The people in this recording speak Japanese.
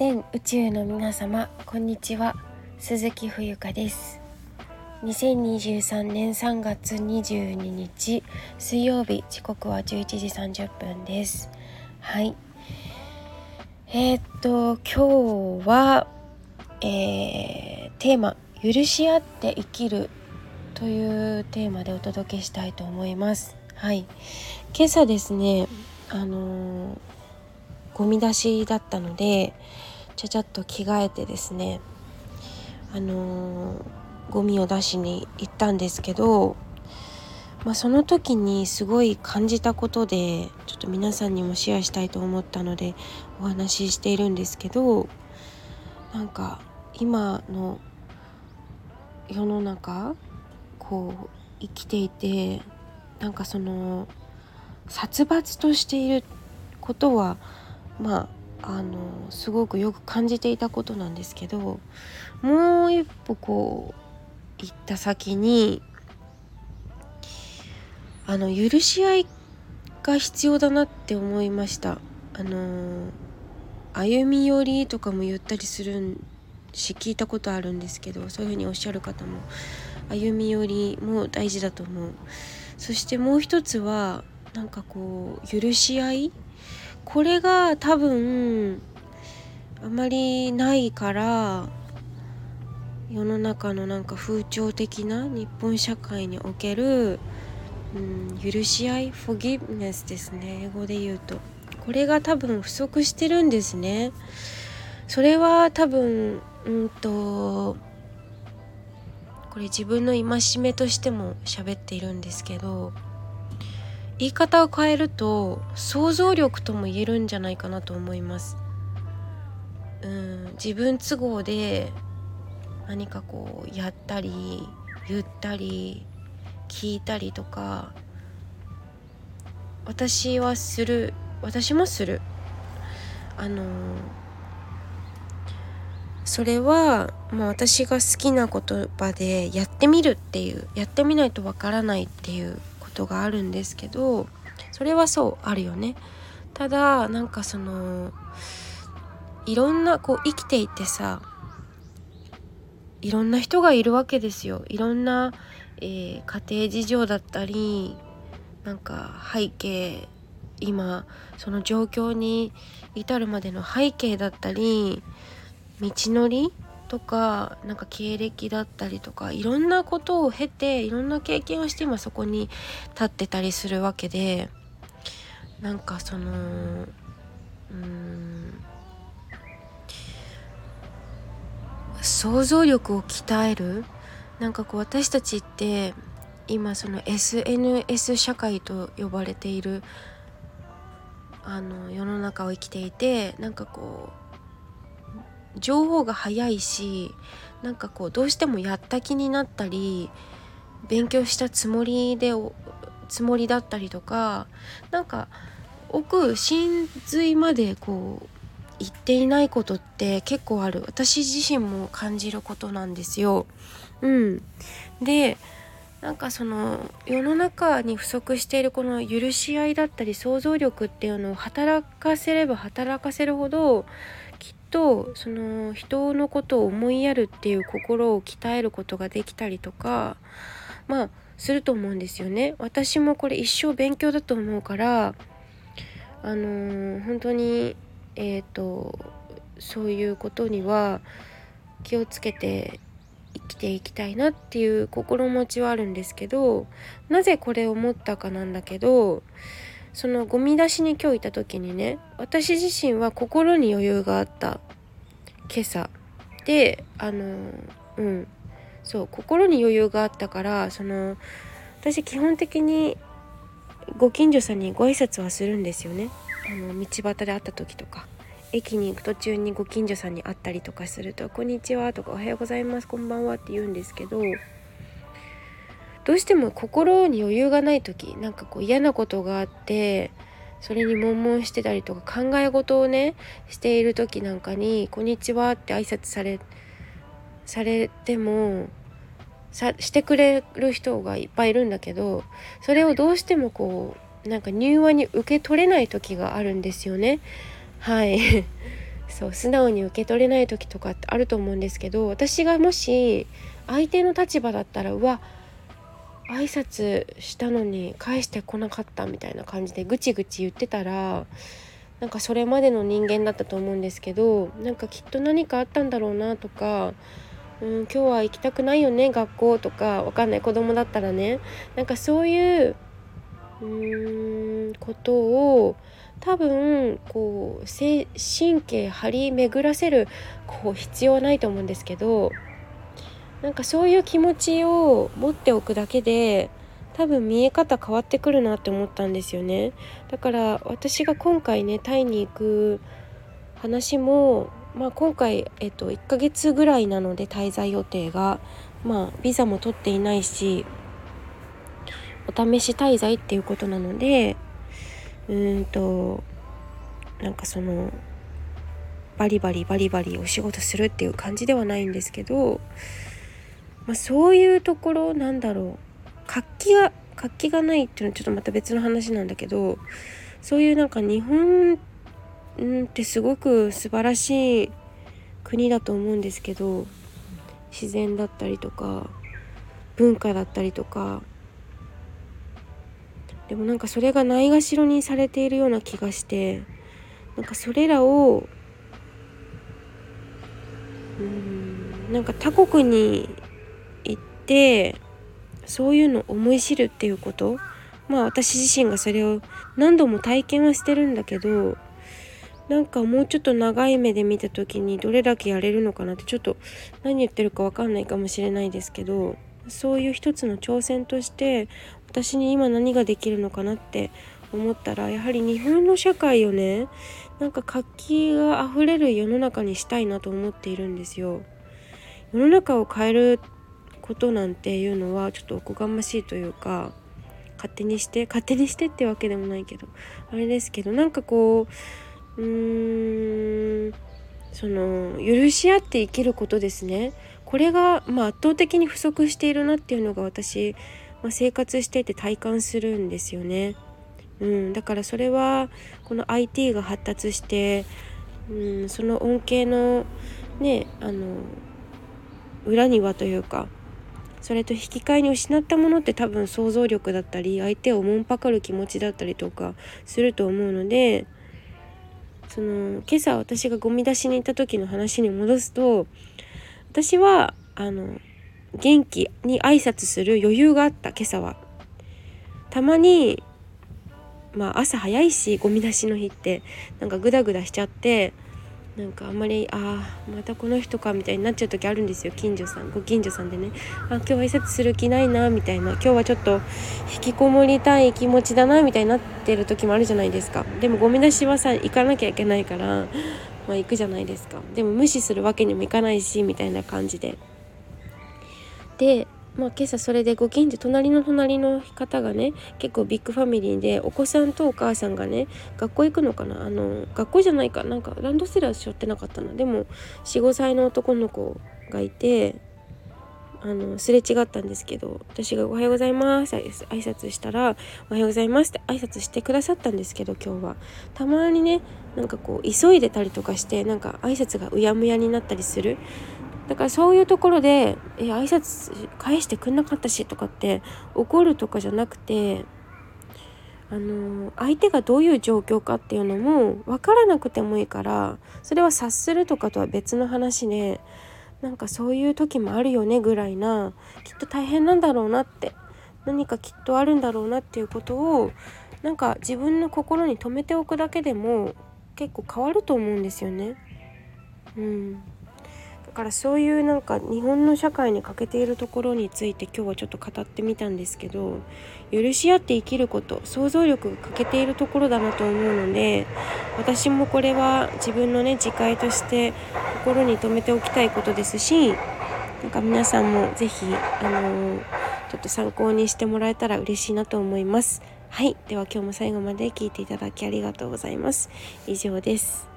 全宇宙の皆様こんにちは。鈴木冬香です。2023年3月22日水曜日。時刻は11時30分です。はい。えー、っと今日は、えー、テーマ「許し合って生きる」というテーマでお届けしたいと思います。はい。今朝ですねあのーゴミ出しだったのでちゃちゃっと着替えてですねあのー、ゴミを出しに行ったんですけど、まあ、その時にすごい感じたことでちょっと皆さんにもシェアしたいと思ったのでお話ししているんですけどなんか今の世の中こう生きていてなんかその殺伐としていることはまああのすごくよく感じていたことなんですけどもう一歩こう行った先にあの許し合いが必要だなって思いました。あの歩み寄りとかも言ったりするし聞いたことあるんですけどそういうふうにおっしゃる方も歩み寄りも大事だと思う。そしてもう一つはなんかこう許し合いこれが多分あまりないから世の中のなんか風潮的な日本社会における、うん、許し合い forgiveness ですね。英語で言うと。これが多分不足してるんですね。それは多分うんとこれ自分の戒めとしても喋っているんですけど言い方を変えると想像力とも言えるんじゃないかなと思います。うん自分都合で何かこうやったり言ったり聞いたりとか私はする私もするあのそれは、まあ、私が好きな言葉でやってみるっていうやってみないとわからないっていうことがあるんですけどそれはそうあるよね。ただなんかそのいろんなこう生きていてさいろんな人がいるわけですよ。いろんな、えー、家庭事情だったりなんか背景今その状況に至るまでの背景だったり道のりとかなんか経歴だったりとかいろんなことを経ていろんな経験をして今そこに立ってたりするわけでなんかそのうん想像力を鍛えるなんかこう私たちって今その SNS 社会と呼ばれているあの世の中を生きていてなんかこう情報が早いしなんかこうどうしてもやった気になったり勉強したつもりでつもりだったりとかなんか奥真髄までこう言っていないことって結構ある私自身も感じることなんですよ。うん、でなんかその世の中に不足しているこの許し合いだったり想像力っていうのを働かせれば働かせるほどとその人のことを思いやるっていう心を鍛えることができたりとかまあすると思うんですよね。私もこれ一生勉強だと思うからあのー、本当にえっ、ー、とそういうことには気をつけて生きていきたいなっていう心持ちはあるんですけどなぜこれを思ったかなんだけどそのゴミ出しに今日いた時にね私自身は心に余裕があった。今朝。であのうん。そう心に余裕があったからその私基本的にご近所さんにご挨拶はするんですよね。あの道端で会った時とか。駅に行く途中にご近所さんに会ったりとかすると「こんにちは」とか「おはようございますこんばんは」って言うんですけどどうしても心に余裕がない時なんかこう嫌なことがあってそれに悶々してたりとか考え事をねしている時なんかに「こんにちは」って挨拶されされてもさしてくれる人がいっぱいいるんだけどそれをどうしてもこうなんか柔和に受け取れない時があるんですよね。はい そう素直に受け取れない時とかってあると思うんですけど私がもし相手の立場だったらうわ挨拶したのに返してこなかったみたいな感じでぐちぐち言ってたらなんかそれまでの人間だったと思うんですけどなんかきっと何かあったんだろうなとか、うん、今日は行きたくないよね学校とかわかんない子供だったらね。なんかそういううーんことを多分こう神経張り巡らせるこう必要はないと思うんですけどなんかそういう気持ちを持っておくだけで多分見え方変わってくるなって思ったんですよね。だから私が今回ねタイに行く話もまあ今回、えっと、1ヶ月ぐらいなので滞在予定が。まあビザも取っていないしお試し滞在っていうことなのでうんとなんかそのバリバリバリバリお仕事するっていう感じではないんですけど、まあ、そういうところなんだろう。活気が活気がないっていうのはちょっとまた別の話なんだけどそういうなんか日本ってすごく素晴らしい国だと思うんですけど自然だったりとか文化だったりとかでもなんかそれがないがしろにされているような気がしてなんかそれらをうんなんか他国にてそういうのを思い知るっていうことまあ私自身がそれを何度も体験はしてるんだけどなんかもうちょっと長い目で見た時にどれだけやれるのかなってちょっと何言ってるか分かんないかもしれないですけどそういう一つの挑戦として私に今何ができるのかなって思ったらやはり日本の社会をねなんか活気があふれる世の中にしたいなと思っているんですよ。世の中を変えることなんていうのはちょっとおこがましいというか勝手にして勝手にしてってわけでもないけどあれですけどなんかこううーんその許し合って生きることですねこれが、まあ、圧倒的に不足しているなっていうのが私まあ、生活してて体感するんですよね。うん、だからそれはこの IT が発達して、うん、その恩恵のねあの裏にはというかそれと引き換えに失ったものって多分想像力だったり相手をもんぱかる気持ちだったりとかすると思うのでその今朝私がゴミ出しに行った時の話に戻すと私はあの元気に挨拶する余裕があった今朝は。たまにまあ朝早いしゴミ出しの日ってなんかグダグダしちゃってなんかあんまりああまたこの人かみたいになっちゃう時あるんですよ近所さんご近所さんでね。あ今日は挨拶する気ないなみたいな。今日はちょっと引きこもりたい気持ちだなみたいになってる時もあるじゃないですか。でもゴミ出しはさ行かなきゃいけないからまあ行くじゃないですか。でも無視するわけにもいかないしみたいな感じで。で、まあ、今朝それでご近所隣の隣の方がね結構ビッグファミリーでお子さんとお母さんがね学校行くのかな？あの学校じゃないか。なんかランドセルは背負ってなかったなでも45歳の男の子がいてあのすれ違ったんですけど私が「おはようございます」挨拶したら「おはようございます」って挨拶してくださったんですけど今日は。たまにねなんかこう急いでたりとかしてなんか挨拶がうやむやになったりする。だからそういうところで「え挨拶返してくんなかったし」とかって怒るとかじゃなくてあの相手がどういう状況かっていうのも分からなくてもいいからそれは察するとかとは別の話でなんかそういう時もあるよねぐらいなきっと大変なんだろうなって何かきっとあるんだろうなっていうことをなんか自分の心に留めておくだけでも結構変わると思うんですよね。うんだからそういうなんか日本の社会に欠けているところについて今日はちょっと語ってみたんですけど許し合って生きること想像力が欠けているところだなと思うので私もこれは自分のね自戒として心に留めておきたいことですしなんか皆さんも是非あのー、ちょっと参考にしてもらえたら嬉しいなと思います。はい。では今日も最後まで聞いていただきありがとうございます。以上です。